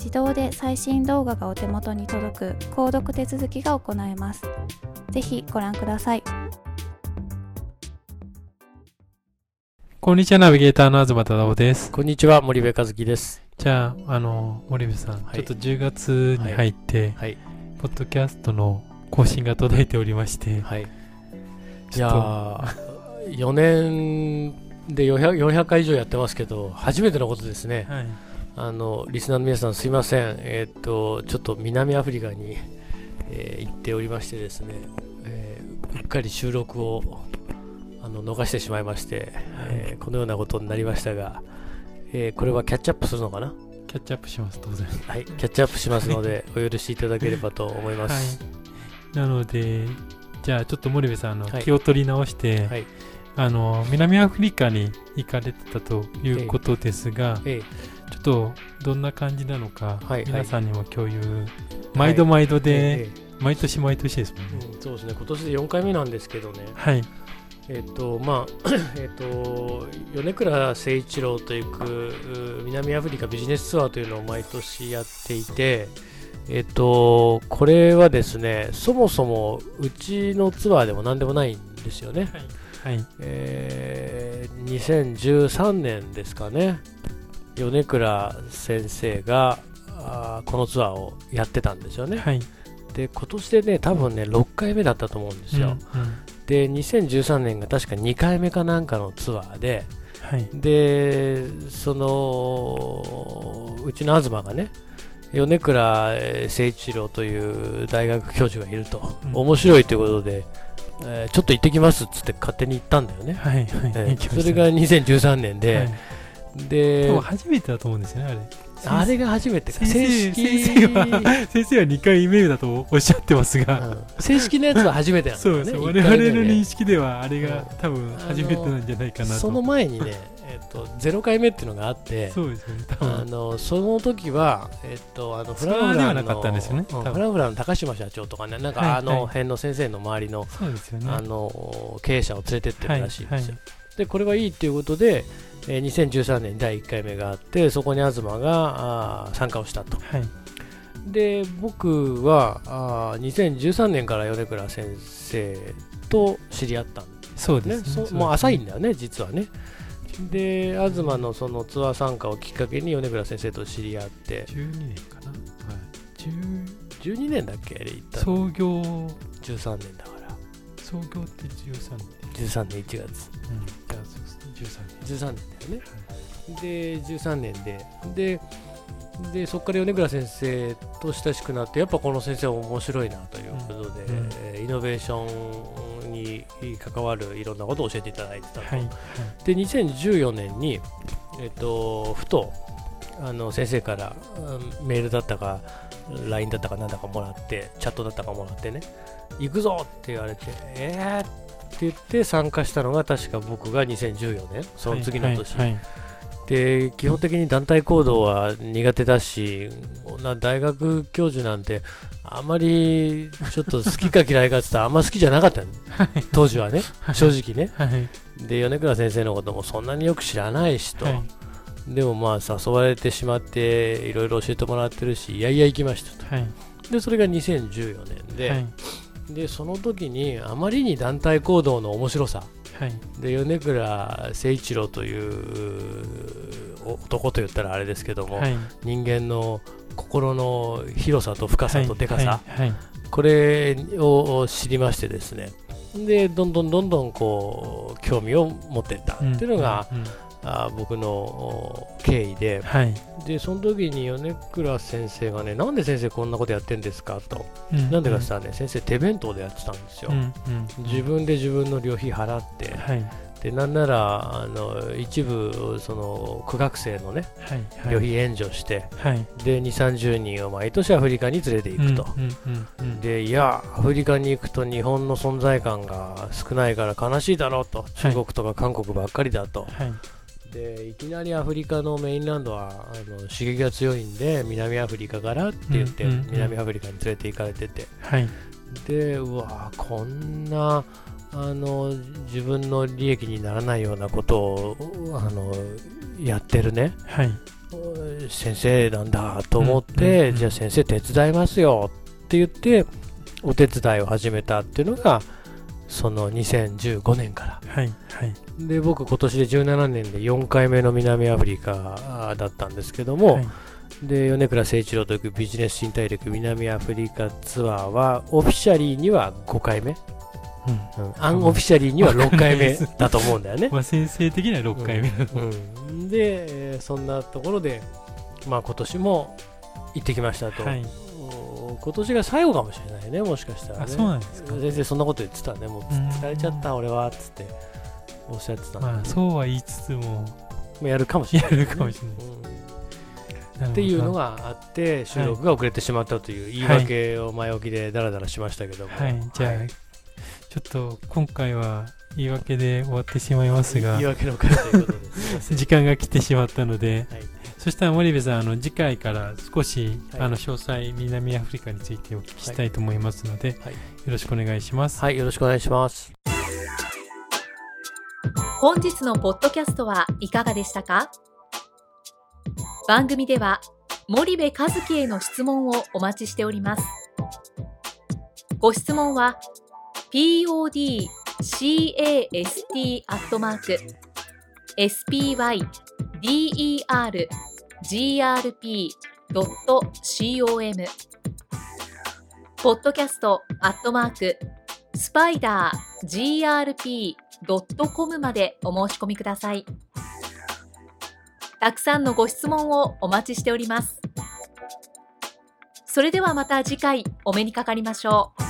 自動で最新動画がお手元に届く購読手続きが行えます。ぜひご覧ください。こんにちは、ナビゲーターの東忠夫です。こんにちは、森部和樹です。じゃあ、あの、森部さん、はい、ちょっと10月に入って、はい、はい、ポッドキャストの更新が届いておりまして、はい。いやー、4年で 400, 400回以上やってますけど、初めてのことですね。はいあのリスナーの皆さん、すいません、えー、っとちょっと南アフリカに、えー、行っておりましてですね、えー、うっかり収録をあの逃してしまいまして、えー、このようなことになりましたが、えー、これはキャッチアップするのかな？キャッチアップします、当然。はい、キャッチアップしますので、お許しいただければと思います。はい、なので、じゃあちょっと森部さんの気を取り直して、はい、あの南アフリカに行かれてたということですが、ええ。ちょっとどんな感じなのか、はい、皆さんにも共有、はい、毎度毎度で、毎年毎年ですもんね、うん、そうですね。今年で4回目なんですけどね。はい。えっ、とまあ えっ、と米倉誠一郎と行く南アフリカビジネスツアーというのを毎年やっていてえっ、とこれはですねそもそもうちのツアーでも何でもないんですよね。はい、はい、えー、2013年ですかね米倉先生があこのツアーをやってたんですよね。はい、で今年でね多分ね6回目だったと思うんですよ。うんうん、で2013年が確か2回目かなんかのツアーで、はい、でそのうちの東がね米倉誠一郎という大学教授がいると、うん、面白いということで、えー、ちょっと行ってきますっつって勝手に行ったんだよね。はいはい。えー、それが2013年で、はいで初めてだと思うんですよねあれ。あれが初めてか。正式。先生は。先生は2回目だとおっしゃってますが、うん、正式なやつは初めてなんですねそう我々の認識ではあれが多分初めてなんじゃないかなと。その前にねえっと、0回目っていうのがあって、そうですね、あのその時は、えっと、あのフランフランの、ねフランフランの高島社長とかね、なんか、あの辺の先生の周りの,、あの経営者を連れてってるらしいんですよ。でこれはいいっていうことで、えー、2013年第1回目があってそこに東があ参加をしたと、はい、で僕はあ2013年から米倉先生と知り合ったんですそうですね、もう浅いんだよね実はねで東のそのツアー参加をきっかけに米倉先生と知り合って。12年かな、はい、12年だっけ？行った創業。13年だから。創業って13年。13年1月、うん、13年。13年だよね、はい、で13年で。ででそこから米倉先生と親しくなってやっぱこの先生は面白いなということで、うん、イノベーションに関わるいろんなことを教えていただいてたと、はいはい、で2014年に、えっと、ふとあの先生からメールだったか LINE だったかなんだかもらってチャットだったかもらってね行くぞって言われてえーって言って参加したのが確か僕が2014年その次の年、はいはいはいで基本的に団体行動は苦手だし大学教授なんてあまりちょっと好きか嫌いかって言ったらあんま好きじゃなかった当時はね正直ね、はい、で米倉先生のこともそんなによく知らないしと、はい、でもまあ誘われてしまっていろいろ教えてもらってるしいやいや行きましたと、はい、でそれが2014年で、でその時にあまりに団体行動の面白さはい、で米倉誠一郎という男と言ったらあれですけども、はい、人間の心の広さと深さとでかさ、はい、これを知りましてですね。でどんどんどんどんこう興味を持っていったっていうのが、うんうんうんあ僕の経緯で、はい、でその時に米倉先生がねなんで先生こんなことやってんですか？と、うん、なんでかさね先生手弁当でやってたんですよ、うんうん、自分で自分の旅費払って、はい、でなんならあの一部その苦学生のね、はいはい、旅費援助して、はい、で2 3 0人を毎年アフリカに連れていくと、でいやアフリカに行くと日本の存在感が少ないから悲しいだろうと。中国とか韓国ばっかりだと。はいでいきなりアフリカのメインランドはあの刺激が強いんで南アフリカからって言って、南アフリカに連れて行かれてて、はい、でうわこんなあの自分の利益にならないようなことをあのやってるね、はい、先生なんだと思って、じゃあ先生手伝いますよって言ってお手伝いを始めたっていうのがその2015年から、はいはい、で僕今年で17年で4回目の南アフリカだったんですけども、はい、で米倉誠一郎というビジネス新大陸南アフリカツアーはオフィシャリーには5回目、うん、うん、アンオフィシャリーには6回目だと思うんだよね。まあ先生的には6回目、うん。うん、でそんなところで、まあ、今年も行ってきましたと。はい今年が最後かもしれないね、もしかしたら、ね、そうなんですか。全然そんなこと言ってたね、もう疲れちゃった、俺はっつっておっしゃってたまあ、そうは言いつつも、やるかもしれない、ね、やるかもしれない、っていうのがあって収録が遅れてしまったという言い訳を前置きでだらだらしましたけども、はい、はい、じゃあ、はい、ちょっと今回は言い訳で終わってしまいますが。言い訳の回ということで時間が来てしまったので、はいそしたら森部さんあの次回から少し、はい、あの詳細南アフリカについてお聞きしたいと思いますので、はい、よろしくお願いします。はいよろしくお願いします。本日のポッドキャストはいかがでしたか？番組では森部和樹への質問をお待ちしております。ご質問は podcast アットマーク spyder grp.com ポッドキャストアットマークスパイダー grp.com までお申し込みください。たくさんのご質問をお待ちしております。それではまた次回お目にかかりましょう。